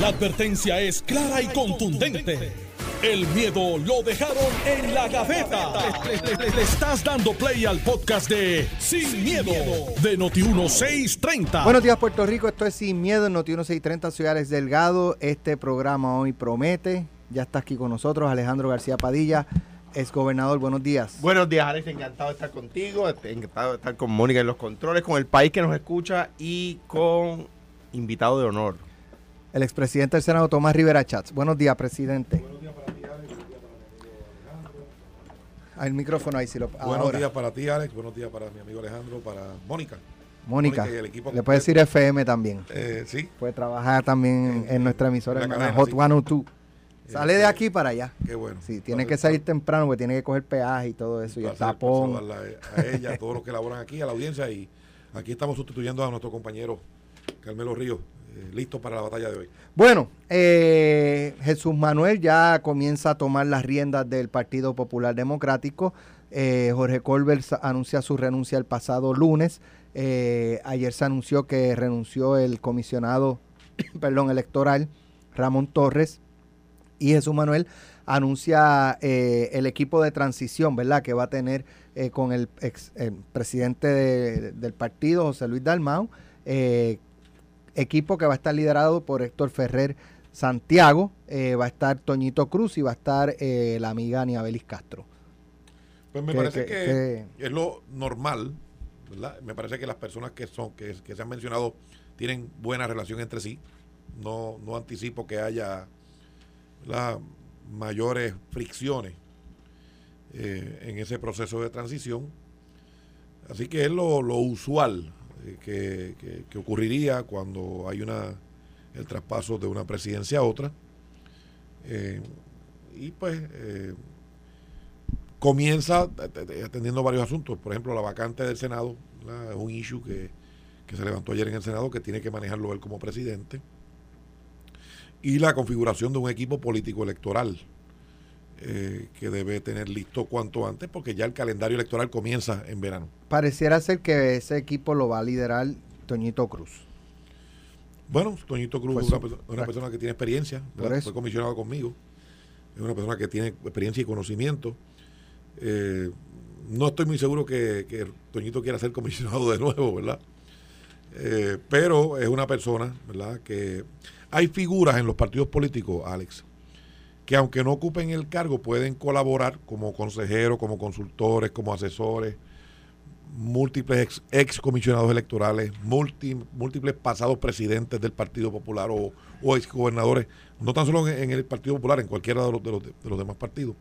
La advertencia es clara y contundente. El miedo lo dejaron en la gaveta. Le, le estás dando play al podcast de Sin, miedo, de Noti1630. Buenos días, Puerto Rico. Esto es Sin Miedo en Noti1630, Ciudad Alex Delgado. Este programa hoy promete. Ya está aquí con nosotros Alejandro García Padilla, ex gobernador. Buenos días. Buenos días, Alex. Encantado de estar contigo. Encantado de estar con Mónica en los controles, con el país que nos escucha y con invitado de honor. El expresidente del Senado, Tomás Rivera Chats. Buenos días, presidente. Buenos días para ti, Alex. Buenos días para mi amigo Alejandro. Hay el micrófono ahí, si lo Buenos días para ti, Alex. Buenos días para mi amigo Alejandro, para Mónica. Mónica, le puede decir FM también. Eh, sí. Puede trabajar también en, nuestra emisora, en la Hot 102. Sale de aquí para allá. Qué bueno. Sí, tiene que salir temprano porque tiene que coger peaje y todo eso y el tapón. A, ella, a todos los que laboran aquí, a la audiencia y aquí estamos sustituyendo a nuestro compañero Carmelo Ríos, eh, listo para la batalla de hoy. Bueno, eh, Jesús Manuel ya comienza a tomar las riendas del Partido Popular Democrático. Eh, Jorge Colbert anuncia su renuncia el pasado lunes. ayer se anunció que renunció el comisionado perdón, electoral Ramón Torres y Jesús Manuel anuncia el equipo de transición, ¿verdad? Que va a tener con el, ex, presidente del partido, José Luis Dalmau, equipo que va a estar liderado por Héctor Ferrer Santiago, va a estar Toñito Cruz y va a estar la amiga Niabelis Castro. Pues me parece que, es lo normal, ¿verdad? Me parece que las personas que son, que, que se han mencionado, tienen buena relación entre sí. No, no anticipo que haya las mayores fricciones eh, en ese proceso de transición. Así que es lo, usual eh, que, ocurriría cuando hay una el traspaso de una presidencia a otra. Eh, y pues comienza atendiendo varios asuntos. Por ejemplo, la vacante del Senado es un issue que, que se levantó ayer en el Senado que tiene que manejarlo él como presidente y la configuración de un equipo político electoral eh, que debe tener listo cuanto antes porque ya el calendario electoral comienza en verano. Pareciera ser que ese equipo lo va a liderar Toñito Cruz. Bueno, Toñito Cruz es una, persona que tiene experiencia, fue comisionado conmigo, es una persona que tiene experiencia y conocimiento. Eh, no estoy muy seguro que, Toñito quiera ser comisionado de nuevo, ¿verdad? Eh, pero es una persona, ¿verdad? Que hay figuras en los partidos políticos, Alex, que aunque no ocupen el cargo, pueden colaborar como consejeros, como consultores, como asesores, múltiples ex, comisionados electorales, múltiples pasados presidentes del Partido Popular o, o ex gobernadores, no tan solo en, el Partido Popular, en cualquiera de los, de los, demás partidos.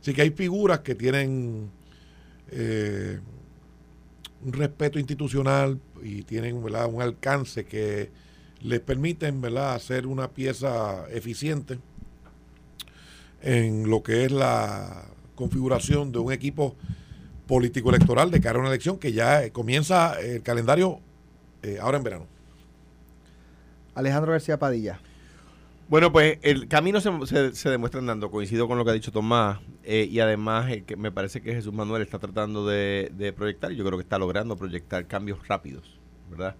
Así que hay figuras que tienen eh, un respeto institucional y tienen un alcance que les permiten hacer una pieza eficiente en lo que es la configuración de un equipo político electoral de cara a una elección que ya comienza el calendario eh, ahora en verano. Alejandro García Padilla. Bueno, pues el camino se, se, demuestra andando, coincido con lo que ha dicho Tomás, eh, y además eh, que me parece que Jesús Manuel está tratando de, de proyectar, y yo creo que está logrando proyectar cambios rápidos, ¿verdad?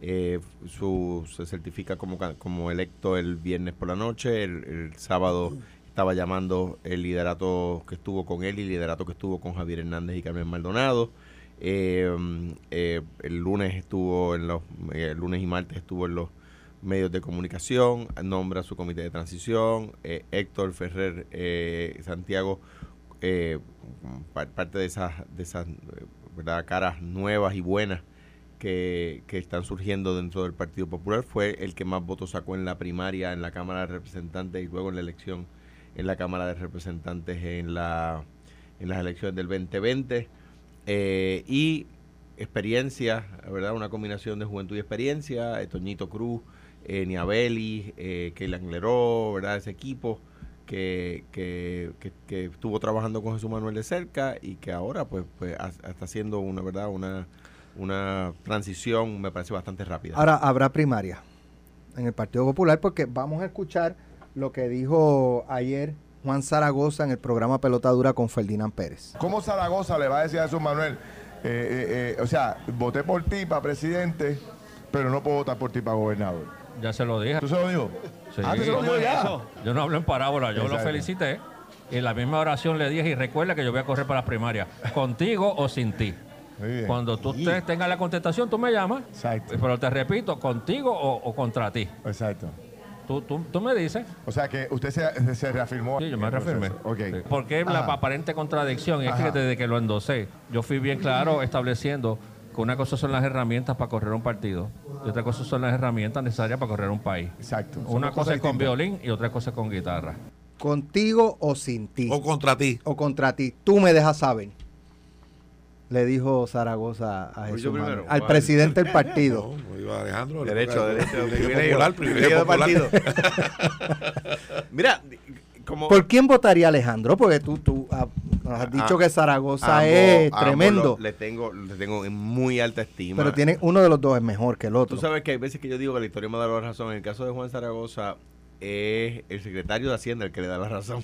Eh, su, se certifica como, como electo el viernes por la noche, el, sábado estaba llamando el liderato que estuvo con él y el liderato que estuvo con Javier Hernández y Carmen Maldonado. Eh, eh, el lunes estuvo en los el lunes y martes estuvo en los medios de comunicación, nombra su comité de transición, Héctor Ferrer Santiago, parte de esas, de esas caras nuevas y buenas que, están surgiendo dentro del Partido Popular. Fue el que más votos sacó en la primaria en la Cámara de Representantes y luego en la elección en la Cámara de Representantes en, la, en las elecciones del 2020. Eh, y experiencia, ¿verdad? Una combinación de juventud y experiencia. Eh, Toñito Cruz, eh, Niabeli, eh, Keylan ¿verdad? Ese equipo. Que, que, que, estuvo trabajando con Jesús Manuel de cerca y que ahora pues, pues está haciendo una verdad una una transición, me parece bastante rápida. Ahora, habrá primaria en el Partido Popular porque vamos a escuchar lo que dijo ayer Juan Zaragoza en el programa Pelota Dura con Ferdinand Pérez. ¿Cómo Zaragoza le va a decir a Jesús Manuel, eh, eh, eh, o sea, voté por ti para presidente, pero no puedo votar por ti para gobernador? Ya se lo dije. ¿Tú se lo dijo? Sí. Ah, ¿tú se lo dijo ya? Yo no hablo en parábola, yo lo felicité. Y en la misma oración le dije, y recuerda que yo voy a correr para las primarias, contigo o sin ti. Cuando tú te- tengas la contestación, tú me llamas. Exacto. Pero te repito, contigo o, o contra ti. Exacto. Tú, tú, tú me dices. O sea que usted se, se reafirmó. Sí, yo me reafirmé. proceso. Ok. Sí. Porque la Ajá. aparente contradicción es Ajá. que desde que lo endosé, yo fui bien claro estableciendo que una cosa son las herramientas para correr un partido y otra cosa son las herramientas necesarias para correr un país. Exacto. Son Una cosa es con distintas. violín y otra cosa es con guitarra. Contigo o sin ti. O contra ti. o contra ti. Tú me dejas saber. Le dijo Zaragoza a Jesús yo primero. Manuel, al Vale. presidente del partido. No, no iba Alejandro. le Derecho, derecho, privilegio privilegio, partido. Mira, como ¿Por quién votaría Alejandro? Porque tú, tú ah, nos has dicho Ah, que Zaragoza ambos- es tremendo. lo- le tengo, le tengo en muy alta estima. pero tiene uno de los dos es mejor que el otro. Tú sabes que hay veces que yo digo que la historia me da la razón. En el caso de Juan Zaragoza, es el secretario de Hacienda el que le da la razón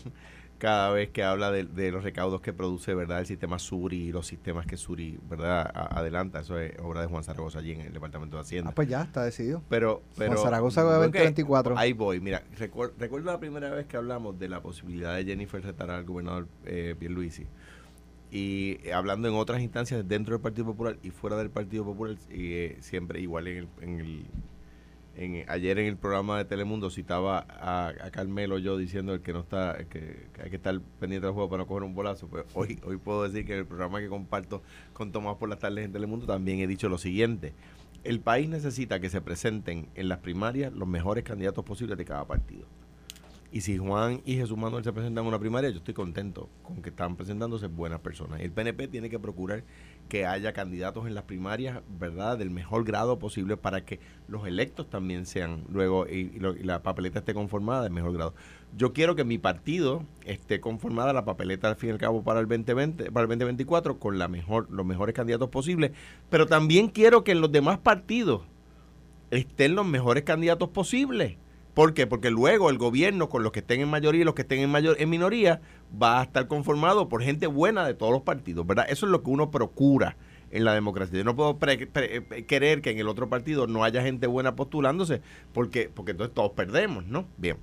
cada vez que habla de, de los recaudos que produce verdad el sistema Suri y los sistemas que Suri verdad A- adelanta. Eso es obra de Juan Zaragoza allí en el Departamento de Hacienda. Ah, pues ya está decidido. Pero, pero Zaragoza va a ok, 2024. Ahí voy. Mira, recuer- recuerdo la primera vez que hablamos de la posibilidad de Jennifer retar al gobernador eh, Pierluisi. Y eh, hablando en otras instancias dentro del Partido Popular y fuera del Partido Popular, y, eh, siempre igual en el, en el en- ayer en el programa de Telemundo citaba a, Carmelo yo diciendo el que no está que hay que estar pendiente del juego para no coger un bolazo. Pues hoy hoy puedo decir que en el programa que comparto con Tomás por las tardes en Telemundo también he dicho lo siguiente. El país necesita que se presenten en las primarias los mejores candidatos posibles de cada partido y si Juan y Jesús Manuel se presentan en una primaria, yo estoy contento con que están presentándose buenas personas. El PNP tiene que procurar que haya candidatos en las primarias, ¿verdad?, del mejor grado posible para que los electos también sean luego y, y lo- y la papeleta esté conformada del mejor grado. Yo quiero que mi partido esté conformada la papeleta al fin y al cabo para el 2020, para el 2024 con la mejor los mejores candidatos posibles, pero también quiero que en los demás partidos estén los mejores candidatos posibles. ¿Por qué? Porque luego el gobierno, con los que estén en mayoría y los que estén en, mayor, en minoría, va a estar conformado por gente buena de todos los partidos, ¿verdad? Eso es lo que uno procura en la democracia. Yo no puedo pre- pre- eh, querer que en el otro partido no haya gente buena postulándose, porque, porque entonces todos perdemos, ¿no? Bien.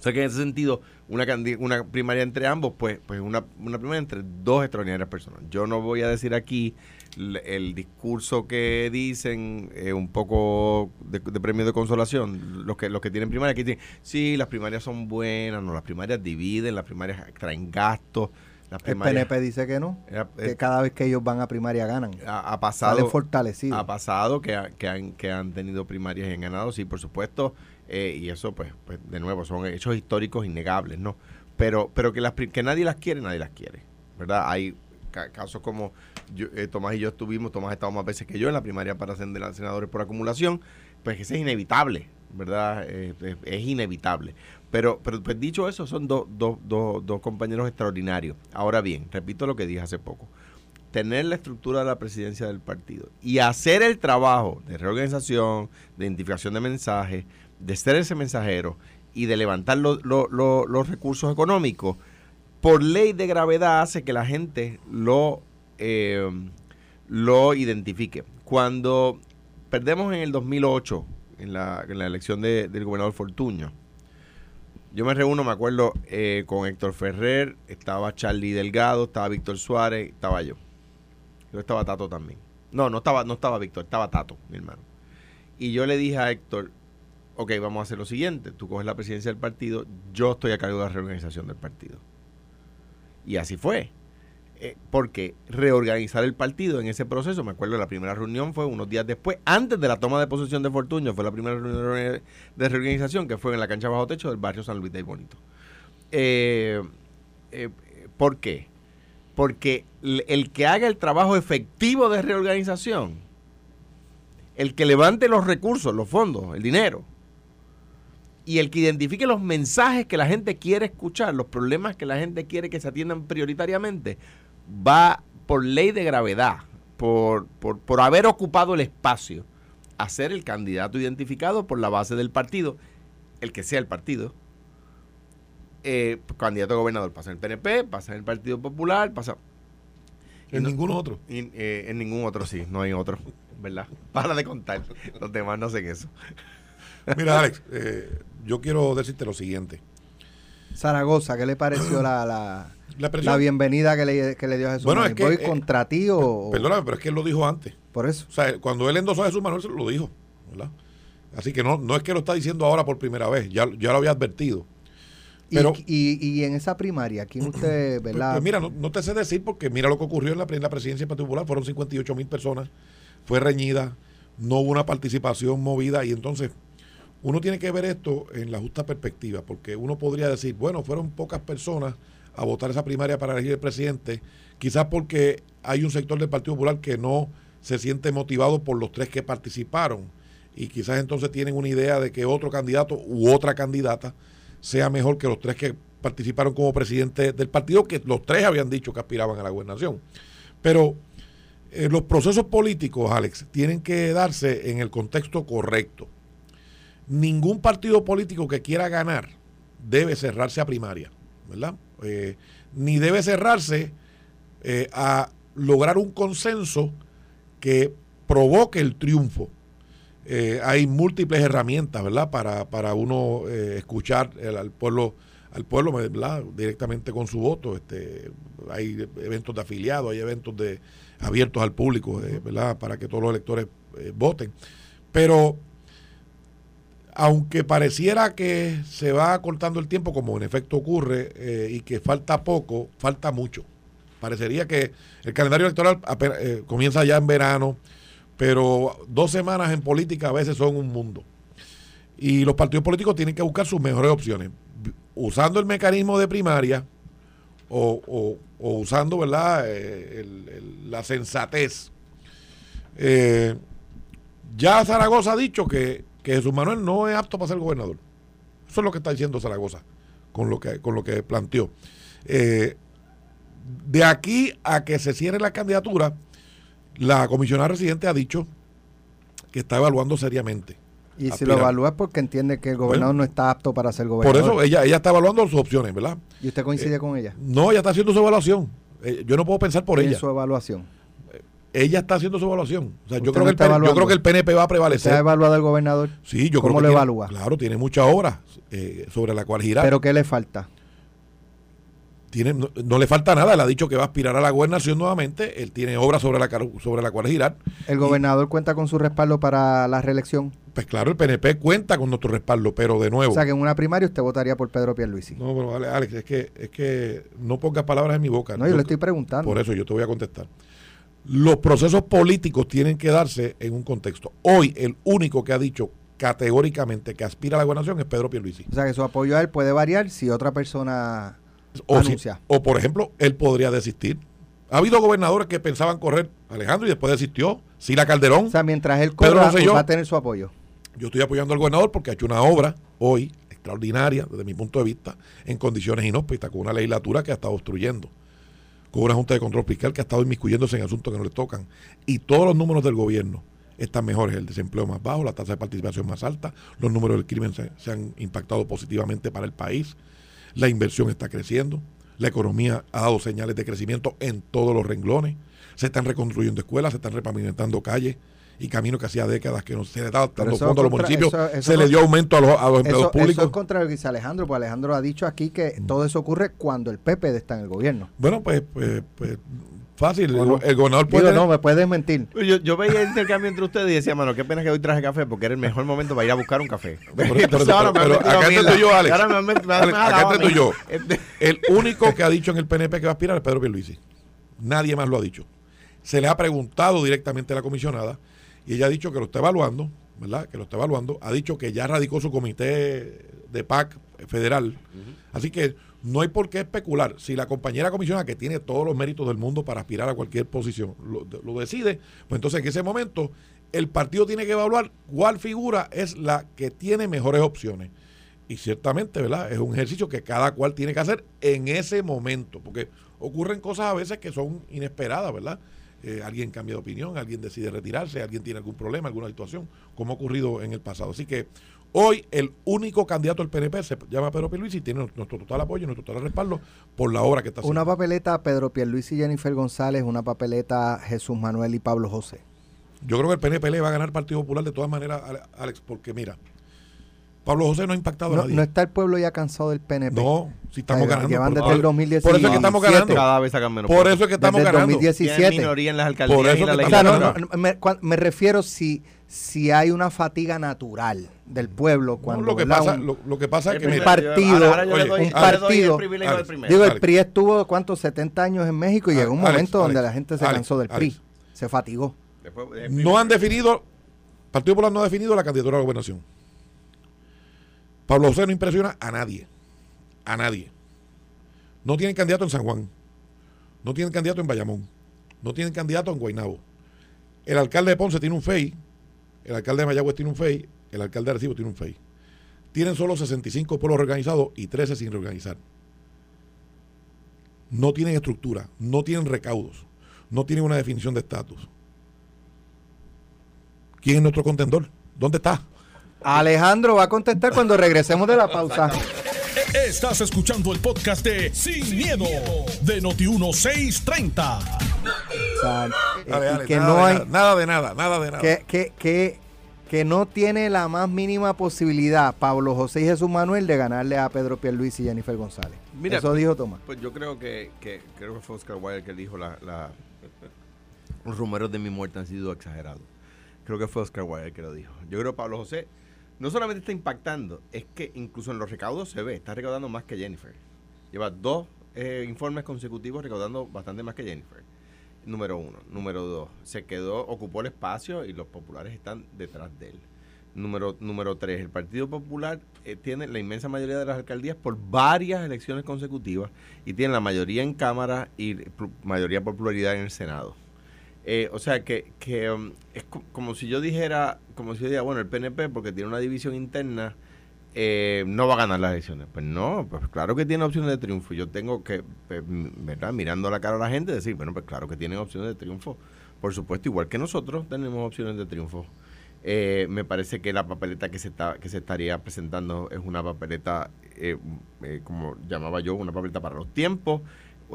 O sea que en ese sentido, una, una primaria entre ambos, pues, pues una, una primaria entre dos extraordinarias personas. Yo no voy a decir aquí el discurso que dicen, eh, un poco de, de premio de consolación, los que, los que tienen primaria, que dicen, sí, las primarias son buenas, no, las primarias dividen, las primarias traen gastos, las el. PNP dice que no. Que cada vez que ellos van a primaria ganan. ha, ha pasado Salen fortalecidos. ha pasado que, que han que han tenido primarias y han ganado sí por supuesto eh, y eso pues, pues de nuevo son hechos históricos innegables no pero pero que las que nadie las quiere nadie las quiere verdad hay ca- casos como yo- eh, Tomás y yo estuvimos Tomás ha estado más veces que yo en la primaria para ser de senadores por acumulación pues que es inevitable verdad es, inevitable. Pero pero pues dicho eso son dos dos dos dos compañeros extraordinarios. Ahora bien repito lo que dije hace poco. Tener la estructura de la presidencia del partido y hacer el trabajo de reorganización, de identificación de mensajes, de ser ese mensajero y de levantar lo- lo- lo- los recursos económicos, por ley de gravedad hace que la gente lo, eh, lo identifique. Cuando perdemos en el 2008, en la, en la elección de- del gobernador Fortuño, yo me reúno, me acuerdo, eh, con Héctor Ferrer, estaba Charlie Delgado, estaba Víctor Suárez, estaba yo. Yo estaba Tato también. No, no estaba, no estaba Víctor, estaba Tato, mi hermano. Y yo le dije a Héctor, ok, vamos a hacer lo siguiente, tú coges la presidencia del partido, yo estoy a cargo de la reorganización del partido. Y así fue. Eh, porque reorganizar el partido en ese proceso, me acuerdo la primera reunión fue unos días después, antes de la toma de posesión de Fortuño, fue la primera reunión de reorganización que fue en la cancha bajo techo del barrio San Luis de Bonito. Eh, eh, ¿Por qué? Porque el que haga el trabajo efectivo de reorganización, el que levante los recursos, los fondos, el dinero, y el que identifique los mensajes que la gente quiere escuchar, los problemas que la gente quiere que se atiendan prioritariamente, va por ley de gravedad, por, por, por haber ocupado el espacio, a ser el candidato identificado por la base del partido, el que sea el partido, eh, candidato a gobernador. Pasa en el PNP, pasa en el Partido Popular, pasa... En no- ningún otro. eh, en ningún otro, sí, no hay otro, ¿verdad? Para de contar, los demás no hacen eso. Mira, Alex, eh, yo quiero decirte lo siguiente. Zaragoza, ¿qué le pareció la, la, la, bienvenida que le, que le, dio a Jesús bueno, Manuel? Es que, ¿Voy contra ti o...? Perdóname, pero es que él lo dijo antes. Por eso. O sea, cuando él endosó a Jesús Manuel, se lo dijo, ¿verdad? Así que no, no es que lo está diciendo ahora por primera vez, ya, ya lo había advertido. Pero, y, y, en esa primaria, ¿quién usted, pues, verdad? Pues, mira, no, te sé decir porque mira lo que ocurrió en la, en la presidencia particular, fueron 58 mil personas, fue reñida, no hubo una participación movida y entonces uno tiene que ver esto en la justa perspectiva, porque uno podría decir, bueno, fueron pocas personas a votar esa primaria para elegir el presidente, quizás porque hay un sector del Partido Popular que no se siente motivado por los tres que participaron y quizás entonces tienen una idea de que otro candidato u otra candidata sea mejor que los tres que participaron como presidente del partido, que los tres habían dicho que aspiraban a la gobernación. Pero eh, los procesos políticos, Alex, tienen que darse en el contexto correcto. Ningún partido político que quiera ganar debe cerrarse a primaria, ¿verdad? Eh, ni debe cerrarse eh, a lograr un consenso que provoque el triunfo eh, hay múltiples herramientas, ¿verdad? Para, para uno escuchar al pueblo al pueblo ¿verdad? directamente con su voto. Este, hay eventos de afiliados, hay eventos de abiertos al público, ¿verdad? Para que todos los electores voten. Pero aunque pareciera que se va cortando el tiempo, como en efecto ocurre, y que falta poco, falta mucho. Parecería que el calendario electoral comienza ya en verano, pero dos semanas en política a veces son un mundo. Y los partidos políticos tienen que buscar sus mejores opciones, usando el mecanismo de primaria o, usando ¿verdad? Eh, la sensatez. Eh, ya Zaragoza ha dicho que, Jesús Manuel no es apto para ser gobernador. Eso es lo que está diciendo Zaragoza con lo que, con lo que planteó. Eh, de aquí a que se cierre la candidatura, la comisionada residente ha dicho que está evaluando seriamente. Y si lo evalúa es porque entiende que el gobernador no está apto para ser gobernador. Por eso ella, ella está evaluando sus opciones, ¿verdad? ¿Y usted coincide eh, con ella? No, ella está haciendo su evaluación. Eh, yo no puedo pensar por ella. su evaluación? Eh, ella está haciendo su evaluación. O sea, yo creo, que el, yo creo que el PNP va a prevalecer. ¿Se ha evaluado el gobernador? Sí, yo creo que lo evalúa? Claro, tiene muchas obras sobre la cual girar. ¿Pero qué le falta? Tiene, no, le falta nada, él ha dicho que va a aspirar a la gobernación nuevamente, él tiene obras sobre la, sobre la cual girar. ¿El gobernador cuenta con su respaldo para la reelección? Pues claro, el PNP cuenta con nuestro respaldo, pero de nuevo. O sea, que en una primaria usted votaría por Pedro Pierluisi. No, pero Alex, es que, es que no pongas palabras en mi boca. No, yo, le estoy preguntando. Por eso yo te voy a contestar. Los procesos políticos tienen que darse en un contexto. Hoy, el único que ha dicho categóricamente que aspira a la gobernación es Pedro Pierluisi. O sea, que su apoyo a él puede variar si otra persona o, por ejemplo, él podría desistir. Ha habido gobernadores que pensaban correr Alejandro y después desistió. Sila Calderón. O sea, mientras él corra, va a tener su apoyo. Yo estoy apoyando al gobernador porque ha hecho una obra hoy extraordinaria, desde mi punto de vista, en condiciones inhóspitas, con una legislatura que ha estado obstruyendo, con una Junta de Control Fiscal que ha estado inmiscuyéndose en asuntos que no le tocan. Y todos los números del gobierno están mejores, el desempleo más bajo, la tasa de participación más alta, los números del crimen se han impactado positivamente para el país la inversión está creciendo, la economía ha dado señales de crecimiento en todos los renglones, se están reconstruyendo escuelas, se están repavimentando calles y caminos que hacía décadas que no se le dado dando fondo a los municipios, se le dio aumento a los, empleados públicos. Eso es contra lo que dice Alejandro, porque Alejandro ha dicho aquí que todo eso ocurre cuando el PP está en el gobierno. Bueno, pues, pues, pues Fácil, el, gobernador puede. no, me puedes mentir. Yo, yo, veía el intercambio entre ustedes y decía, mano, qué pena que hoy traje café porque era el mejor momento para ir a buscar un café. Pero, acá estoy yo, Alex. acá estoy yo. El único que ha dicho en el PNP que va a aspirar es Pedro Pierluisi. Nadie más lo ha dicho. Se le ha preguntado directamente a la comisionada y ella ha dicho que lo está evaluando, ¿verdad? Que lo está evaluando. Ha dicho que ya radicó su comité de PAC federal. Así que no hay por qué especular. Si la compañera comisionada, que tiene todos los méritos del mundo para aspirar a cualquier posición, lo, decide, pues entonces en ese momento el partido tiene que evaluar cuál figura es la que tiene mejores opciones. Y ciertamente, ¿verdad? Es un ejercicio que cada cual tiene que hacer en ese momento, porque ocurren cosas a veces que son inesperadas, ¿verdad? Eh, alguien cambia de opinión, alguien decide retirarse, alguien tiene algún problema, alguna situación, como ha ocurrido en el pasado. Así que Hoy el único candidato del PNP se llama Pedro Pierluisi y tiene nuestro total apoyo, nuestro total respaldo por la obra que está haciendo. Una papeleta Pedro Pierluisi y Jennifer González, una papeleta Jesús Manuel y Pablo José. Yo creo que el PNP le va a ganar Partido Popular de todas maneras, Alex, porque mira, Pablo José no ha impactado no, a nadie. No está el pueblo ya cansado del PNP. No, si estamos ganando. Llevan por, desde el 2017. Por eso es que estamos ganando. Cada vez sacan menos Por eso es que estamos desde el ganando. 2017. Tienen minoría en las alcaldías Por eso y la que O sea, no, no, me, me refiero si, si hay una fatiga natural del pueblo No, cuando lo, que pasa, un, lo, lo que pasa es que par- partido, ahora yo le oye, doy- un partido- el privilegio del Alex, primero. digo, el. PRI estuvo, ¿cuántos? 70 años en México y llegó un Alex, momento donde Alex, la gente se cansó del PRI, se fatigó. Eh, no han definido, Partido Popular no ha definido la candidatura a la gobernación. Pablo José no impresiona a nadie. A nadie. No tienen candidato en San Juan. No tienen candidato en Bayamón. No tienen candidato en Guaynabo. El alcalde de Ponce tiene un FEI. El alcalde de Mayagüez tiene un FEI. El alcalde de Arecibo tiene un FEI. Tienen solo 65 pueblos reorganizados y 13 sin reorganizar. No tienen estructura. No tienen recaudos. No tienen una definición de estatus. ¿Quién es nuestro contendor? ¿Dónde está? Alejandro va a contestar cuando regresemos de la pausa. Estás escuchando el podcast de Sin, miedo, de Noti1630. O sea, eh, Dale, y dale, que nada, no de hay, nada, nada de nada, nada de nada. que, que, que, que no tiene la más mínima posibilidad Pablo José y Jesús Manuel de ganarle a Pedro Pierluisi y Jennifer González. Mira, Eso dijo Tomás. Pues yo creo que, que creo que fue Oscar Wilde que dijo la, la- los rumores de mi muerte han sido exagerados. Creo que fue Oscar Wilde el que lo dijo. Yo creo que Pablo José no solamente está impactando, es que incluso en los recaudos se ve, está recaudando más que Jennifer. Lleva dos eh, informes consecutivos recaudando bastante más que Jennifer. Número uno. Número dos, se quedó, ocupó el espacio y los populares están detrás de él. Número, número tres, el Partido Popular eh, tiene la inmensa mayoría de las alcaldías por varias elecciones consecutivas y tiene la mayoría en Cámara y mayoría por pluralidad en el Senado. Eh, o sea que, que um, es co- como si yo dijera, como si yo dijera, bueno, el PNP porque tiene una división interna eh, no va a ganar las elecciones. Pues no, pues claro que tiene opciones de triunfo. Yo tengo que, pues, ¿verdad? Mirando la cara a la gente, decir, bueno, pues claro que tienen opciones de triunfo. Por supuesto, igual que nosotros tenemos opciones de triunfo. Eh, me parece que la papeleta que se está que se estaría presentando es una papeleta, eh, eh, como llamaba yo, una papeleta para los tiempos,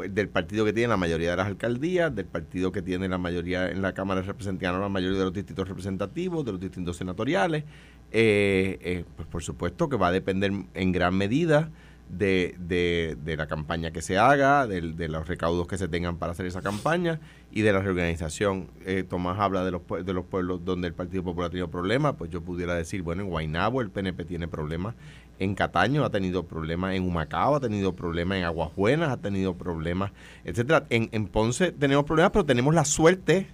del partido que tiene la mayoría de las alcaldías, del partido que tiene la mayoría en la Cámara de Representantes, la mayoría de los distritos representativos, de los distintos senatoriales. Eh, eh, pues por supuesto que va a depender en gran medida de, de- de la campaña que se haga, del- de, los recaudos que se tengan para hacer esa campaña y de la reorganización. Eh, Tomás habla de los, de los pueblos donde el Partido Popular ha tenido problemas, pues yo pudiera decir, bueno, en Guaynabo el PNP tiene problemas, en Cataño ha tenido problemas, en Humacao ha tenido problemas, en Aguas Buenas ha tenido problemas, etcétera. En, Ponce tenemos problemas, pero tenemos la suerte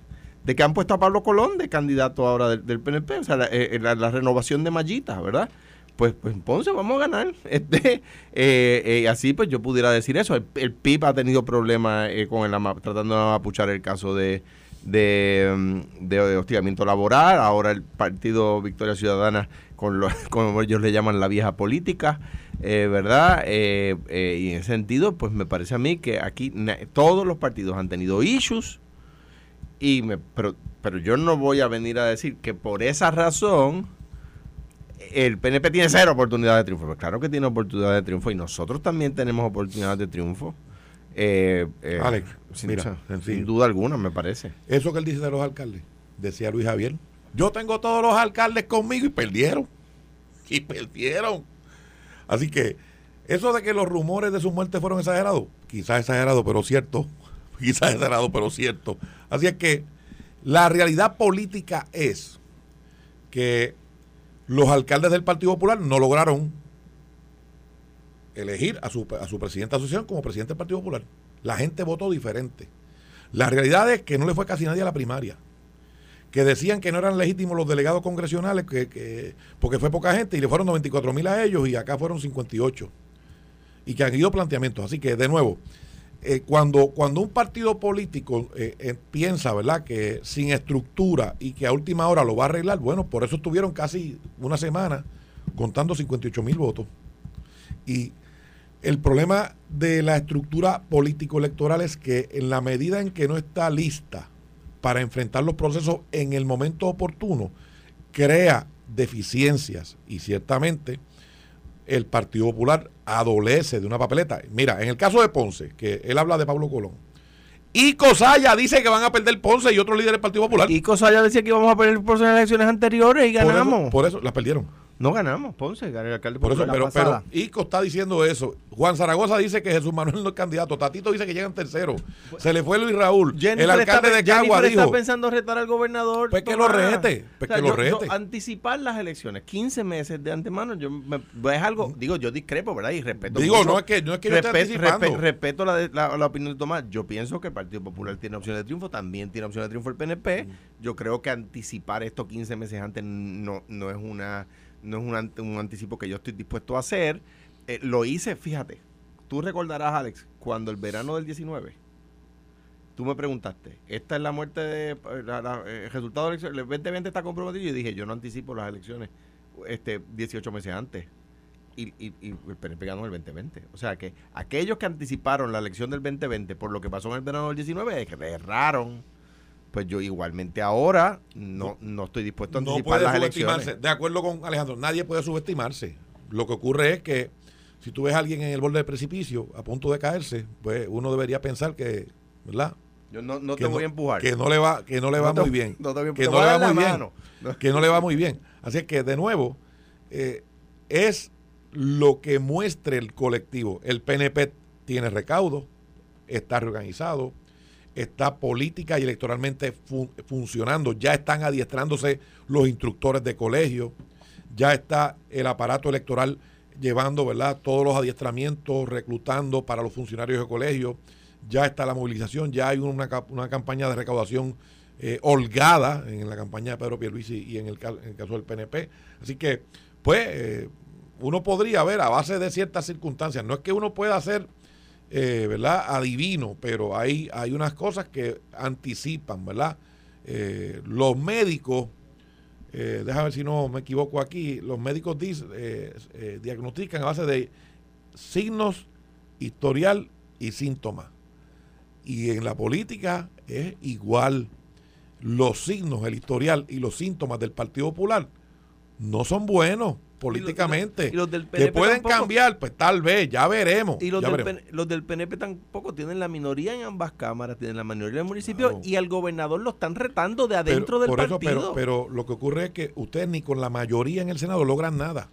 de que han puesto a Pablo Colón de candidato ahora del, del PNP, o sea, la, eh, la renovación de Mallita, ¿verdad? Pues, pues Ponce vamos a ganar. Este, eh, eh, así pues yo pudiera decir eso. El, el PIB ha tenido problemas eh, con el tratando de apuchar el caso de, de, mm, de hostigamiento laboral. Ahora el partido Victoria Ciudadana, con lo, como ellos le llaman la vieja política, eh, ¿verdad? Eh, eh, y en ese sentido, pues me parece a mí que aquí todos los partidos han tenido issues y me, pero, pero yo no voy a venir a decir que por esa razón el PNP tiene cero oportunidades de triunfo. Pues claro que tiene oportunidades de triunfo y nosotros también tenemos oportunidades de triunfo. Alex, sin, mira, sin duda alguna, me parece. Eso que él dice de los alcaldes, decía Luis Javier. Yo tengo todos los alcaldes conmigo y perdieron. Y perdieron. Así que eso de que los rumores de su muerte fueron exagerados, quizás exagerado, pero cierto. Quizás exagerado, pero cierto. Así es que la realidad política es que los alcaldes del Partido Popular no lograron elegir a su, a su presidente de asociación como presidente del Partido Popular. La gente votó diferente. La realidad es que no le fue casi nadie a la primaria. Que decían que no eran legítimos los delegados congresionales que, que- porque fue poca gente y le fueron 94 mil a ellos y acá fueron 58. Y que han ido planteamientos. Así que, de nuevo, eh, cuando, cuando un partido político eh, eh, piensa, ¿verdad?, que sin estructura y que a última hora lo va a arreglar, bueno, por eso estuvieron casi una semana contando 58 mil votos. Y el problema de la estructura político-electoral es que en la medida en que no está lista para enfrentar los procesos en el momento oportuno, crea deficiencias y ciertamente el Partido Popular adolece de una papeleta. Mira, en el caso de Ponce, que él habla de Pablo Colón, y Cosaya dice que van a perder Ponce y otro líder del Partido Popular. Y Cosaya decía que íbamos a perder por las elecciones anteriores y por, ganamos. eso, por eso las perdieron. No ganamos, Ponce, el alcalde Por eso, pero. Ico está diciendo eso. Juan Zaragoza dice que Jesús Manuel no es candidato. Tatito dice que llegan tercero. Se le fue Luis Raúl. Jennifer el alcalde está, de Cagua está pensando retar al gobernador. Pues que lo rete, pues que lo yo- rete. yo anticipar las elecciones, 15 meses de antemano, yo me- es algo, digo, yo discrepo, ¿verdad? Y respeto. Digo, mucho. no es que, no es que yo esté anticipando. respeto la, de- la- la opinión de Tomás. Yo pienso que el Partido Popular tiene opción de triunfo, también tiene opción de triunfo el PNP. Yo creo que anticipar esto 15 meses antes no, no es una no es un, un anticipo que yo estoy dispuesto a hacer. Eh, lo hice, fíjate. Tú recordarás, Alex, cuando el verano del 19 tú me preguntaste, esta es la muerte de la- eh, el resultado de la elección, el 2020 está comprometido y dije, yo no anticipo las elecciones este 18 meses antes. Y, y, y el PNP ganó el 2020. O sea que aquellos que anticiparon la elección del 2020 por lo que pasó en el verano del 19 es que erraron. Pues yo igualmente ahora no, no estoy dispuesto a no anticipar puede las subestimarse. elecciones. De acuerdo con Alejandro, nadie puede subestimarse. Lo que ocurre es que si tú ves a alguien en el borde del precipicio a punto de caerse, pues uno debería pensar que, ¿verdad? Yo no, no que te voy a empujar. Que no le va, que no le va No muy bien. no que no le va muy bien. No. Que no le va muy bien. Así que, de nuevo, eh, es lo que muestre el colectivo. El PNP tiene recaudo, está reorganizado, está política y electoralmente fun- funcionando. Ya están adiestrándose los instructores de colegio, ya está el aparato electoral llevando ¿verdad? todos los adiestramientos, reclutando para los funcionarios de colegio, ya está la movilización, ya hay una, una campaña de recaudación eh, holgada en la campaña de Pedro Pierluisi y en el, caso del PNP. Así que, pues, eh, uno podría ver a base de ciertas circunstancias, no es que uno pueda ser, eh, ¿verdad?, adivino, pero hay, hay unas cosas que anticipan, ¿verdad? Eh, los médicos, eh, déjame ver si no me equivoco aquí, los médicos dis- diagnostican a base de signos, historial y síntomas. Y en la política es igual. Los signos, el historial y los síntomas del Partido Popular no son buenos políticamente. y los que pueden tampoco. cambiar, pues tal vez, ya veremos. Y los del, veremos. PN los del PNP tampoco tienen la minoría en ambas cámaras, tienen la mayoría del municipio Claro. y al gobernador lo están retando de Pero- adentro del por eso, partido. pero, pero lo que ocurre es que ustedes ni con la mayoría en el Senado logran nada.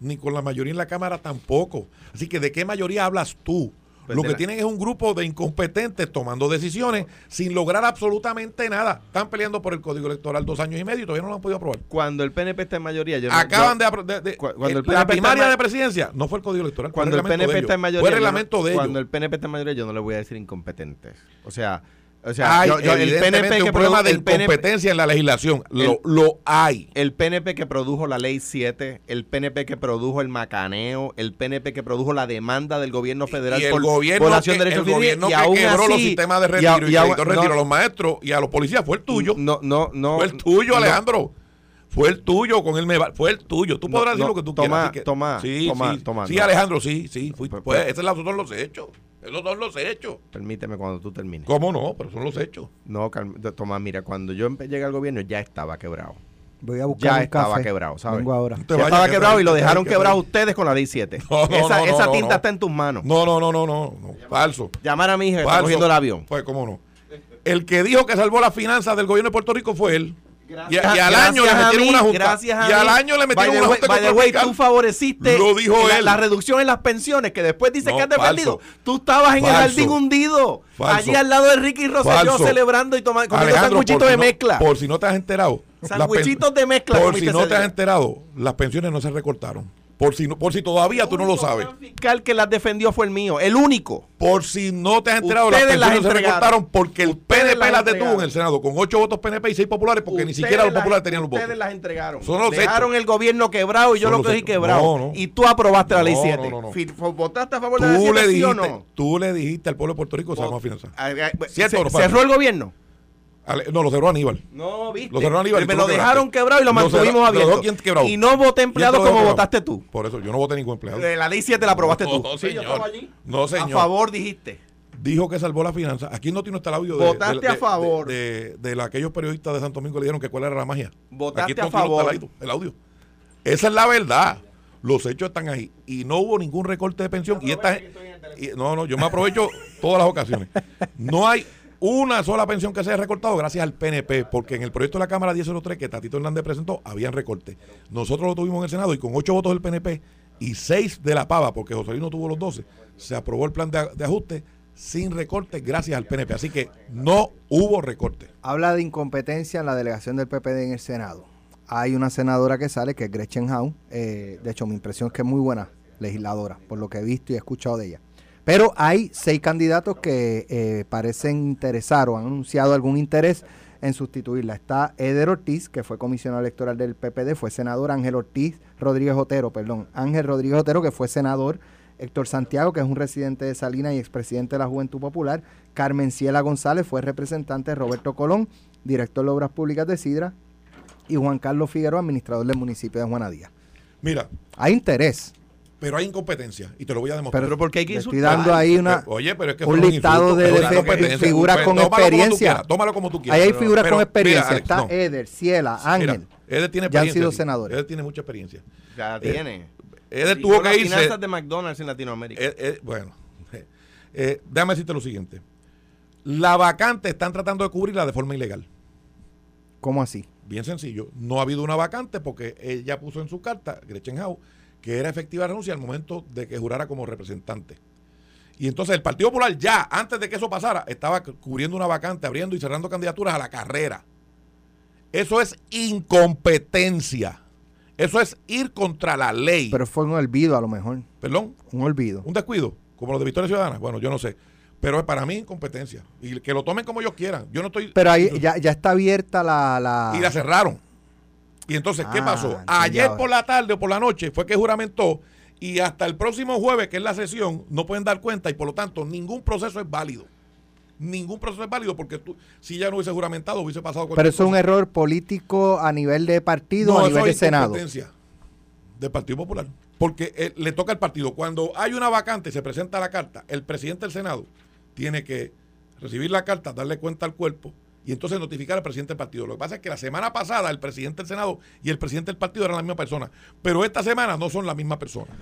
Ni con la mayoría en la Cámara tampoco. Así que, ¿de qué mayoría hablas tú? Pues lo que la- tienen es un grupo de incompetentes tomando decisiones sin lograr absolutamente nada. Están peleando por el código electoral dos años y medio y todavía no lo han podido aprobar. cuando el PNP está en mayoría, yo no- Acaban yo- de, de- de- cu- cuando eh, el PNP la primaria ma- de presidencia no fue el código electoral, cuando el PNP está en mayoría, Fue no- reglamento de ellos. cuando el PNP está en mayoría, yo no le voy a decir incompetentes. O sea, o sea, hay yo- yo- el PNP que un problema de el PNP incompetencia en la legislación. Lo, El- lo hay. el PNP que produjo la ley 7, el PNP que produjo el macaneo, el PNP que produjo la demanda del gobierno federal y el por gobierno que, de derechos el gobierno y que aún quebró los así- sistemas de retiro a- y, y el retiro no- a los maestros y a los policías fue el tuyo. No, no, no. fue el tuyo, no, Alejandro. Fue el tuyo con el Meva- Fue el tuyo. Tú No, podrás decir lo que tú toma, quieras. que- toma, sí, toma, sí, toma, sí, no. Alejandro, sí, sí. Fui, Pues- pues, pues- esos son los hechos. Esos son los hechos. Permíteme cuando tú termines. ¿Cómo no? Pero son los hechos. No, Tomás, mira, cuando yo llegué al gobierno ya estaba quebrado. Voy a buscar Ya un estaba café. quebrado, ¿sabes? Vengo ahora. Ya estaba que quebrado y lo dejaron que quebrado te- ustedes con la ley 7. No, no, esa no, esa no, tinta no. está en tus manos. No, no, no, no, no. no. Falso. Llamar a mi hija que está Falso. cogiendo el avión. Pues, ¿cómo no? El que dijo que salvó las finanzas del gobierno de Puerto Rico fue él. Y, y al año le metieron una junta. Gracias a y al año le metieron una junta by the way, tú favoreciste Lo dijo la, él. la reducción en las pensiones, que después dice No, que has defendido. Tú estabas en el jardín hundido. Falso. Allí al lado de Ricky Rosselló Falso. celebrando y tomando por de si no- mezcla. por si no te has enterado. pen- de mezcla Por si no te has enterado, las pensiones no se recortaron. Por si, no, por si todavía tú no lo sabes. El fiscal que las defendió fue el mío, el único. Por si no te has enterado, las Ustedes las pensiones se entregaron. recortaron porque el Ustedes PNP las las detuvo en el Senado con ocho votos PNP y seis populares porque ni Ustedes siquiera los las- populares tenían los votos. Ustedes las entregaron. Son los Dejaron hechos. el gobierno quebrado y yo Son lo cogí quebrado. No, no. Y tú aprobaste la ley No, 7. no, ¿Votaste a favor de la ley Tú 7 le, sí o no? tú le dijiste al pueblo de Puerto Rico que se vamos a financiar. ¿Cierto se-? ¿Cerró el gobierno? Ale- No, lo cerró Aníbal. No, viste. Lo cerró Aníbal y Me lo dejaron quebrado y lo mantuvimos abierto. quebrado. Y no voté empleado ¿Quién te lo como votaste tú. Por eso, yo no voté ningún empleado. De la ley 7 la aprobaste No, tú. no, Sí, yo señor. estaba allí. No, señor. A favor dijiste. Dijo que salvó la finanza. Aquí no tiene está el audio de, Votaste de, a de- favor. De, de, de aquellos periodistas de Santo Domingo que le dijeron que cuál era la magia. Votaste Aquí a no tiene favor. El, el audio. Esa es la verdad. Los hechos están ahí. Y no hubo ningún recorte de pensión. Y esta y- No, no, yo me aprovecho todas las ocasiones. No hay una sola pensión que se haya recortado gracias al PNP, porque en el proyecto de la Cámara 1003 que Tatito Hernández presentó, habían recorte. Nosotros lo tuvimos en el Senado y con ocho votos del PNP y seis de la Pava, porque José Luis no tuvo los 12, se aprobó el plan de, ajuste sin recorte gracias al PNP. Así que no hubo recorte. Habla de incompetencia en la delegación del PPD en el Senado. Hay una senadora que sale, que es Gretchen Howe. Eh, de hecho, mi impresión es que es muy buena legisladora, por lo que he visto y he escuchado de ella. Pero hay seis candidatos que eh, parecen interesar o han anunciado algún interés en sustituirla. Está Eder Ortiz, que fue comisionado electoral del PPD, fue senador. Ángel Ortiz Rodríguez Otero, perdón. Ángel Rodríguez Otero, que fue senador. Héctor Santiago, que es un residente de Salinas y expresidente de la Juventud Popular. Carmen Ciela González fue representante de Roberto Colón, director de Obras Públicas de Sidra. Y Juan Carlos Figueroa, administrador del municipio de Juanadía. Mira. Hay interés pero hay incompetencia y te lo voy a demostrar. Pero porque hay que Estoy dando ahí una, Oye, pero es que un listado de, de figuras con experiencia. tómalo como tú quieras. Ahí hay figuras con experiencia. Está Eder, Ciela, Ángel. Eder tiene experiencia. Ya han sido senadores. Eder tiene mucha experiencia. Ya tiene. Eder tuvo que irse. finanzas de McDonald's en Latinoamérica. bueno, eh, déjame decirte lo siguiente. La vacante están tratando de cubrirla de forma ilegal. ¿Cómo así? Bien sencillo. No ha habido una vacante porque ella puso en su carta, Gretchen Howe, que era efectiva renuncia al momento de que jurara como representante. Y entonces el Partido Popular ya, antes de que eso pasara, estaba cubriendo una vacante, abriendo y cerrando candidaturas a la carrera. Eso es incompetencia. Eso es ir contra la ley. Pero fue un olvido a lo mejor. ¿Perdón? Un olvido. Un descuido, como lo de Victoria Ciudadana. Bueno, yo no sé. Pero para mí incompetencia. Y que lo tomen como ellos quieran. Yo no estoy... Pero ahí ya, ya está abierta la, la... Y la cerraron. Y entonces, ¿qué ah, pasó? Ayer por la tarde o por la noche fue que juramentó y hasta el próximo jueves, que es la sesión, no pueden dar cuenta y por lo tanto ningún proceso es válido. Ningún proceso es válido porque tú, si ya no hubiese juramentado, hubiese pasado Pero eso es un error político a nivel de partido o a nivel de Senado. Del Partido Popular. Porque eh, le toca al partido. Cuando hay una vacante, se presenta la carta, el presidente del Senado tiene que recibir la carta, darle cuenta al cuerpo y entonces notificar al presidente del partido. Lo que pasa es que la semana pasada el presidente del Senado y el presidente del partido eran la misma persona, pero esta semana no son la misma persona.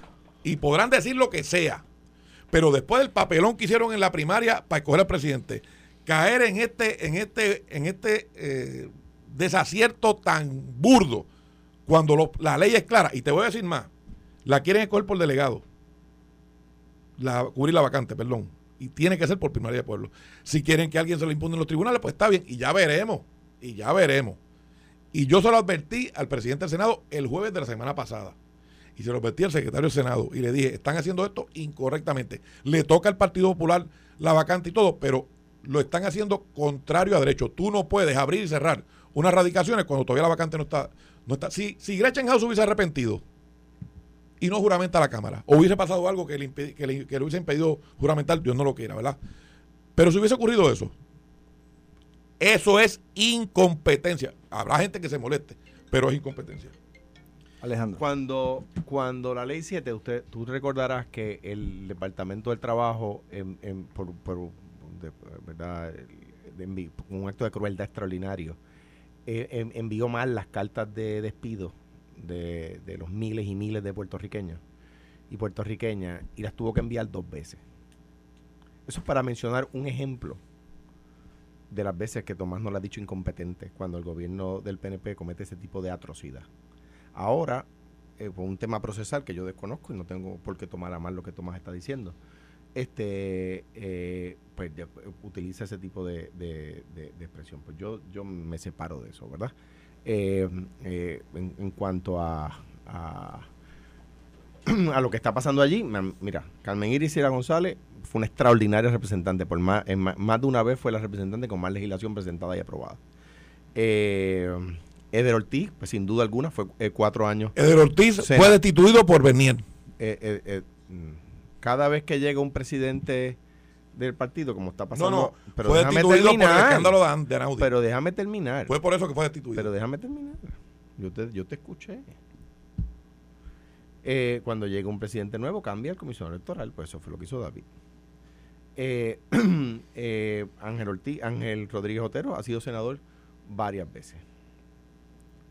Y podrán decir lo que sea, pero después del papelón que hicieron en la primaria para escoger al presidente, caer en este, en este, en este eh, desacierto tan burdo cuando la ley es clara, y te voy a decir más, la quieren escoger por delegado, la, cubrir la vacante, perdón y tiene que ser por primaria de pueblo. Si quieren que alguien se lo imponga en los tribunales, pues está bien, y ya veremos, y ya veremos. Y yo se lo advertí al presidente del Senado el jueves de la semana pasada. Y se lo advertí al secretario del Senado y le dije, están haciendo esto incorrectamente. Le toca al Partido Popular la vacante y todo, pero lo están haciendo contrario a derecho. Tú no puedes abrir y cerrar unas radicaciones cuando todavía la vacante no está. No está. Si, si Gretchen House hubiese arrepentido, y no juramenta la Cámara. O hubiese pasado algo que le, que, le, hubiese impedido juramentar, Dios no lo quiera, ¿verdad? Pero si hubiese ocurrido eso, eso es incompetencia. Habrá gente que se moleste, pero es incompetencia. Alejandro. Cuando, cuando la ley 7, usted, tú recordarás que el Departamento del Trabajo, en, por, ¿verdad? un acto de crueldad extraordinario, eh, envió mal las cartas de despido de, los miles y miles de puertorriqueños y puertorriqueñas y las tuvo que enviar dos veces. Eso es para mencionar un ejemplo de las veces que Tomás nos lo ha dicho incompetente cuando el gobierno del PNP comete ese tipo de atrocidad. Ahora, eh, por un tema procesal que yo desconozco y no tengo por qué tomar a mal lo que Tomás está diciendo, este eh, pues utiliza ese tipo de, de, expresión. Pues yo, yo me separo de eso, ¿verdad? Eh, eh, en, cuanto a, a, lo que está pasando allí. Mira, Carmen Iris González fue una extraordinaria representante. Por más, más, de una vez fue la representante con más legislación presentada y aprobada. Eh, Eder Ortiz, pues sin duda alguna, fue cuatro años. Eder Ortiz fue destituido por venir. Mm, cada vez que llega un presidente del partido, como está pasando. No, no, pero fue destituido por el escándalo de, Anaudi. Pero déjame terminar. Fue por eso que fue destituido. Pero déjame terminar. Yo te, yo te escuché. Eh, cuando llega un presidente nuevo, cambia el comisionado electoral, pues eso fue lo que hizo David. Eh, eh, Ángel Ortiz, Ángel Rodríguez Otero ha sido senador varias veces.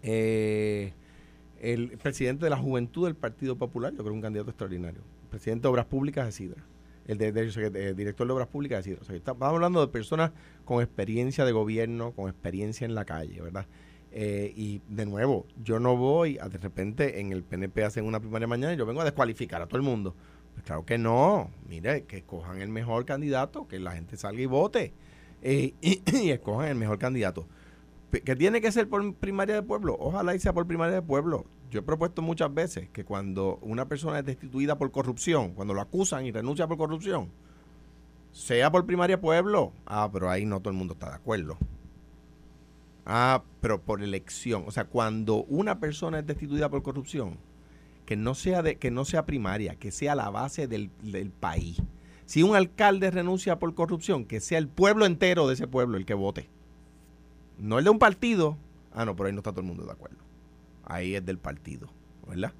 el presidente de la juventud del Partido Popular, yo creo un candidato extraordinario. presidente de Obras Públicas de Sidra el, de, director de obras públicas, decir, o estamos hablando de personas con experiencia de gobierno, con experiencia en la calle, ¿verdad? Eh, y de nuevo, yo no voy a de repente en el PNP hacen una primaria mañana y yo vengo a descualificar a todo el mundo. Pues claro que no. Mire, que escojan el mejor candidato, que la gente salga y vote. Eh, y, escojan el mejor candidato. ¿Que tiene que ser por primaria de pueblo? Ojalá y sea por primaria de pueblo. Yo he propuesto muchas veces que cuando una persona es destituida por corrupción, cuando lo acusan y renuncia por corrupción, sea por primaria de pueblo. Ah, pero ahí no todo el mundo está de acuerdo. Ah, pero por elección. O sea, cuando una persona es destituida por corrupción, que no sea, de, que no sea primaria, que sea la base del, del país. Si un alcalde renuncia por corrupción, que sea el pueblo entero de ese pueblo el que vote. No el de un partido. Ah, no, pero ahí no está todo el mundo de acuerdo. Ahí es del partido, ¿verdad?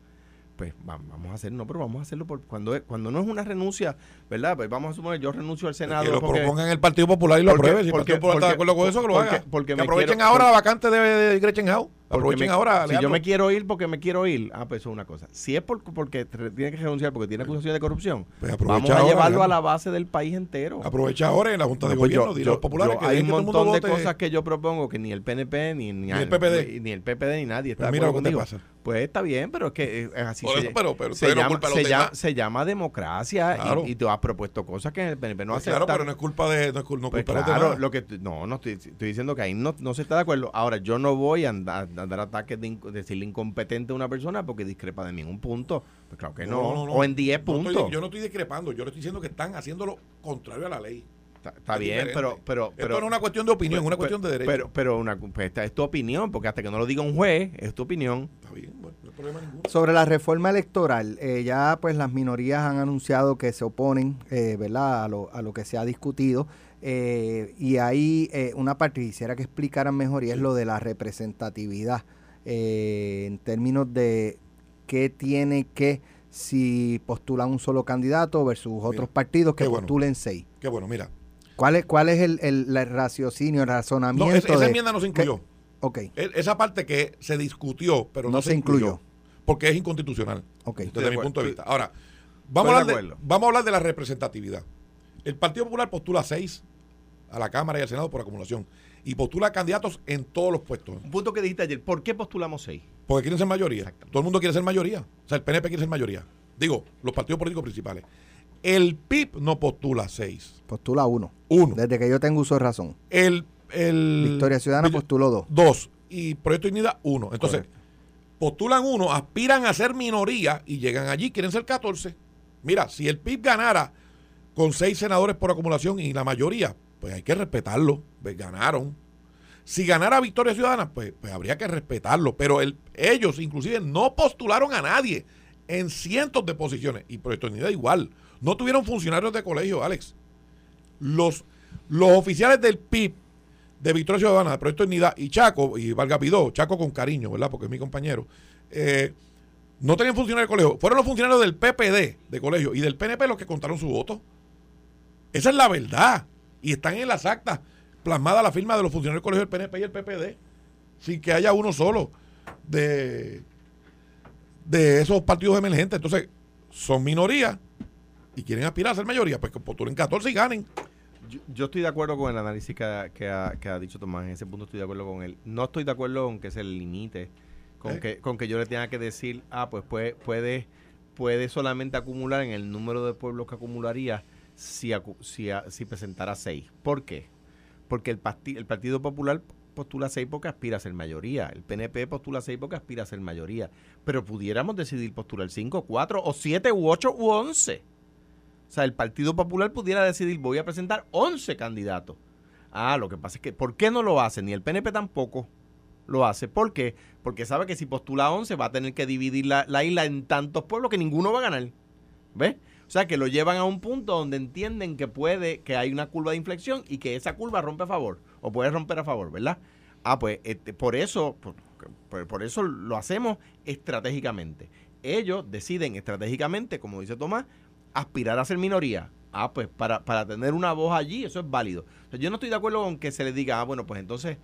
pues vamos a hacerlo, no, pero vamos a hacerlo por, cuando, cuando no es una renuncia, ¿verdad? Pues vamos a suponer, yo renuncio al Senado. Que lo propongan el Partido Popular y lo aprueben. Si el Partido Popular está de acuerdo con eso, que lo haga. Porque que aprovechen ahora la vacante de, de Gretchen. Aprovechen ahora. Si yo me quiero ir porque me quiero ir, ah, pues eso es una cosa. Si es por, porque tiene que renunciar porque tiene acusación de corrupción, pues vamos a llevarlo a la base del país entero. Aprovecha ahora en la Junta de pues Gobierno, yo, los populares. que hay un montón de cosas que yo propongo que ni el PNP, ni, ni, el PPD, ni el PPD, ni nadie está mira lo que te pasa. Pues está bien, pero es que es así. se, llama, se, llama, se, llama, democracia y, tú has propuesto cosas que el PNP no hace. Claro, pero no es culpa de. No es, no pues claro, lo que, no, no estoy, estoy, diciendo que ahí no, no se está de acuerdo. Ahora, yo no voy a, andar, a dar ataques de decirle incompetente a una persona porque discrepa de mí en un punto. Pues claro que no. o en 10 puntos. yo no estoy discrepando, yo le estoy diciendo que están haciendo lo contrario a la ley. Está, bien, pero, pero, Esto no es una cuestión de opinión, es una cuestión de derecho. Pero, pero una, pues, esta es tu opinión, porque hasta que no lo diga un juez, es tu opinión. Está bien, bueno, no hay problema ninguno. Sobre la reforma electoral, eh, ya pues las minorías han anunciado que se oponen, eh, ¿verdad?, a lo, a lo que se ha discutido. Eh, y ahí una parte quisiera que explicaran mejor y es lo de la representatividad eh, en términos de qué tiene que si postulan un solo candidato versus otros partidos que postulen seis. Qué bueno, mira. ¿Cuál es, cuál es el, el, raciocinio, el razonamiento? No, esa, enmienda no se incluyó. ok. E, esa parte que se discutió, pero no, se, incluyó, Porque es inconstitucional. Ok. Desde mi punto de vista. Ahora, vamos a, hablar de, vamos a hablar de la representatividad. El Partido Popular postula seis a la Cámara y al Senado por acumulación y postula candidatos en todos los puestos. Un punto que dijiste ayer, ¿por qué postulamos seis? Porque quieren ser mayoría. Todo el mundo quiere ser mayoría. O sea, el PNP quiere ser mayoría. Digo, los partidos políticos principales. El PIB no postula seis. Postula uno. Uno. Desde que yo tengo uso de razón. El, el Victoria Ciudadana postuló dos. Dos. Y Proyecto Unida, uno. Entonces, postulan uno, aspiran a ser minoría y llegan allí, quieren ser 14. Mira, si el PIB ganara con seis senadores por acumulación y la mayoría, pues hay que respetarlo. Pues ganaron. Si ganara Victoria Ciudadana, pues, pues habría que respetarlo. Pero el, ellos inclusive no postularon a nadie en cientos de posiciones. Y Proyecto Unidad igual. No tuvieron funcionarios de colegio, Alex. Los, oficiales del PIB de Victoria Ciudadana, de Proyecto Unidad y Chaco, y Valga Pidó, Chaco con cariño, ¿verdad? Porque es mi compañero. Eh, no tenían funcionarios de colegio. Fueron los funcionarios del PPD de colegio y del PNP los que contaron su voto. Esa es la verdad y están en las actas plasmada la firma de los funcionarios del Colegio del PNP y el PPD, sin que haya uno solo de, de esos partidos emergentes. Entonces, son minoría y quieren aspirar a ser mayoría, pues que postulen 14 y ganen. Yo, estoy de acuerdo con el análisis que ha, que, ha, dicho Tomás, en ese punto estoy de acuerdo con él. No estoy de acuerdo con que se limite, con, ¿Eh? que, con que yo le tenga que decir, ah, pues puede, puede, puede solamente acumular en el número de pueblos que acumularía si, si, presentara seis. ¿Por qué? Porque el, el Partido Popular postula seis porque aspira a ser mayoría. El PNP postula seis porque aspira a ser mayoría. Pero pudiéramos decidir postular cinco, cuatro, o siete, u ocho, u once. O sea, el Partido Popular pudiera decidir, voy a presentar once candidatos. Ah, lo que pasa es que, ¿por qué no lo hace? Ni el PNP tampoco lo hace. ¿Por qué? Porque sabe que si postula once va a tener que dividir la, la isla en tantos pueblos que ninguno va a ganar. ¿Ves? Sea, que lo llevan a un punto donde entienden que puede, que hay una curva de inflexión y que esa curva rompe a favor o puede romper a favor, ¿verdad? Ah, pues este, por eso, por, eso lo hacemos estratégicamente. Ellos deciden estratégicamente, como dice Tomás, aspirar a ser minoría. Ah, pues para, para tener una voz allí, eso es válido. yo no estoy de acuerdo con que se le diga, ah, bueno, pues entonces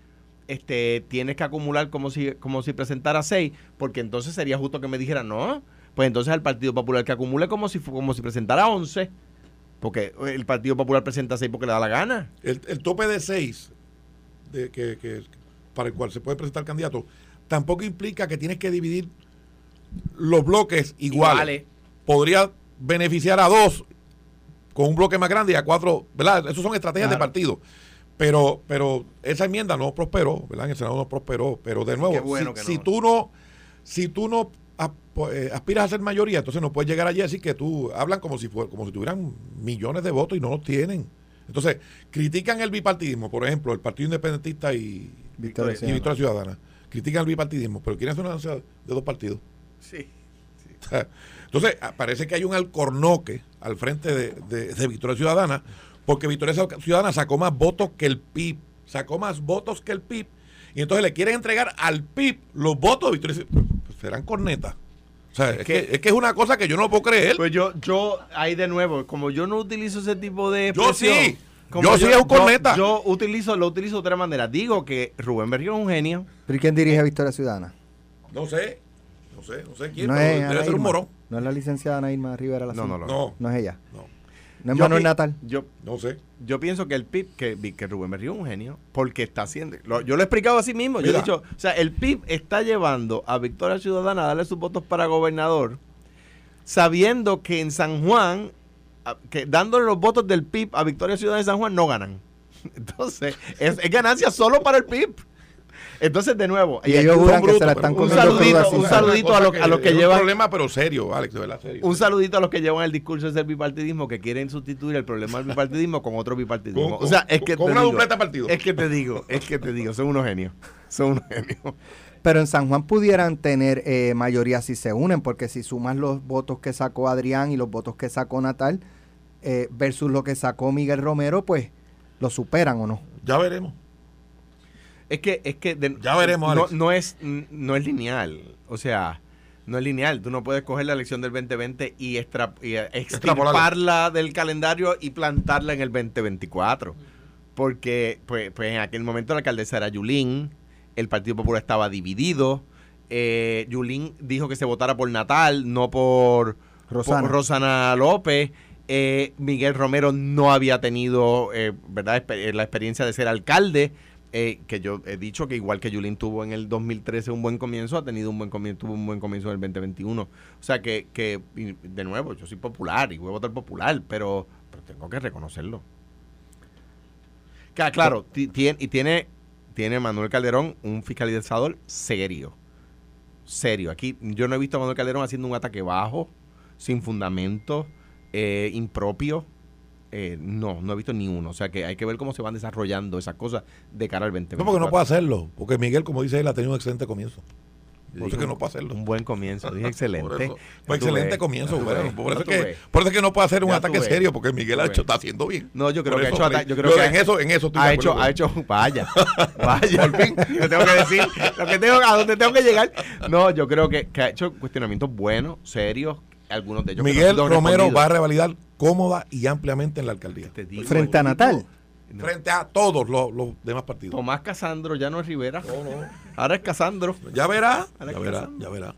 este, tienes que acumular como si, como si presentara seis, porque entonces sería justo que me dijeran, no, pues entonces al Partido Popular que acumule como si, como si presentara 11. Porque el Partido Popular presenta seis porque le da la gana. El, tope de seis de, que, para el cual se puede presentar candidato tampoco implica que tienes que dividir los bloques iguales. Podría beneficiar a dos con un bloque más grande y a cuatro, ¿verdad? Esas son estrategias de partido. Pero, pero esa enmienda no prosperó, ¿verdad? En el Senado no prosperó. Pero de nuevo, si, tú no, si tú no eh, aspiras a ser mayoría, entonces no puedes llegar allí y decir que tú hablan como si como si tuvieran millones de votos y no los tienen. Entonces, critican el bipartidismo, por ejemplo, el Partido Independentista y Victoria, y Victoria Ciudadana. Critican el bipartidismo, pero quieren hacer una alianza de dos partidos. Sí. Entonces, ah, parece que hay un alcornoque al frente de, de Victoria Ciudadana porque Victoria Ciudadana sacó más votos que el PIB, sacó más votos que el PIB, y entonces le quieren entregar al PIB los votos de Victoria Ciudadana. Serán cornetas. O sea, es, que, es, que, es una cosa que yo no puedo creer. Pues yo, yo, ahí de nuevo, como yo no utilizo ese tipo de Yo sí. yo, sí es un corneta. Yo, utilizo, lo utilizo de otra manera. Digo que Rubén Berrío es un genio. ¿Pero y quién dirige a Victoria Ciudadana? No sé. No sé, no sé quién. No es debe ser un morón. No es la licenciada Ana Irma Rivera la no, no, no, no. es ella. No. ¿No es Manuel Natal? Yo, no sé. Yo pienso que el PIB, que, que Rubén Berrío es un genio, porque está haciendo. yo lo he explicado así mismo. Yo he dicho, o sea, el PIB está llevando a Victoria Ciudadana a darle sus votos para gobernador, sabiendo que en San Juan, que dándole los votos del PIB a Victoria Ciudadana de San Juan, no ganan. Entonces, es ganancia solo para el PIB. Entonces, de nuevo, y ellos juran que se la están un saludito, un saludito a, los que llevan. un problema, pero serio, Alex, de verdad, serio. Un saludito a los que llevan el discurso del bipartidismo, que quieren sustituir el problema del bipartidismo con otro bipartidismo. o sea, es que. Con una dupleta partido. Es que te digo, es que te digo, son unos genios. Son unos genios. Pero en San Juan pudieran tener eh, mayoría si se unen, porque si sumas los votos que sacó Adrián y los votos que sacó Natal eh, versus lo que sacó Miguel Romero, pues lo superan o no. Ya veremos. Es que, es que ya veremos, no, no, es, no es lineal. O sea, no es lineal. Tú no puedes coger la elección del 2020 y, extra, y extrapolarla del calendario y plantarla en el 2024. Porque pues, pues en aquel momento la alcaldesa era Yulín, el Partido Popular estaba dividido. Eh, Yulín dijo que se votara por Natal, no por Rosana, López. Eh, Miguel Romero no había tenido eh, ¿verdad? la experiencia de ser alcalde. Eh, que yo he dicho que igual que Yulín tuvo en el 2013 un buen comienzo, ha tenido un buen comienzo, tuvo un buen comienzo en el 2021. O sea que, que de nuevo, yo soy popular y voy a votar popular, pero, pero tengo que reconocerlo. claro, tiene, y tiene, tiene Manuel Calderón un fiscalizador serio. Serio. Aquí yo no he visto a Manuel Calderón haciendo un ataque bajo, sin fundamento, eh, impropio eh, no, no he visto ni uno. O sea que hay que ver cómo se van desarrollando esas cosas de cara al 2020. No, porque no puede hacerlo. Porque Miguel, como dice él, ha tenido un excelente comienzo. Por eso que no puede hacerlo. Un buen comienzo, dije excelente. Pues excelente comienzo, por, eso que, por eso que no puede hacer un ataque serio, porque Miguel ha hecho, está haciendo bien. No, yo creo que ha hecho ataque. Yo creo que en eso, en eso ha hecho, ha hecho, vaya, vaya. por fin, yo tengo que decir, lo que tengo, a donde tengo que llegar. No, yo creo que, que ha hecho cuestionamientos buenos, serios, algunos de ellos. Miguel Romero va a revalidar cómoda y ampliamente en la alcaldía. Frente a Natal. Frente a todos los, demás partidos. Tomás Casandro, ya no es Rivera. Ahora es Casandro. Ya verá. Ya verá, ya verá.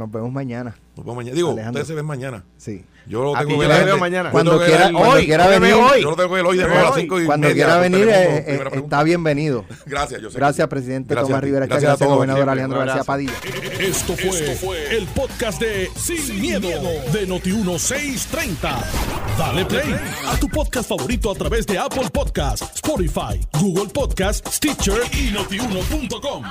Nos vemos mañana. Nos vemos mañana. Digo, ustedes se ven mañana. Sí. Yo lo tengo que ver. veo mañana. Cuando quiera, hoy, quiera venir. Hoy. Yo lo tengo que ver hoy de a las 5 y Cuando quiera venir, eh, eh, está bienvenido. Gracias, yo sé Gracias, presidente Tomás Rivera. Gracias, gracias gobernador Alejandro García Padilla. Esto fue, el podcast de Sin, miedo, de Noti1630. Dale play a tu podcast favorito a través de Apple Podcasts, Spotify, Google Podcasts, Stitcher y notiuno.com.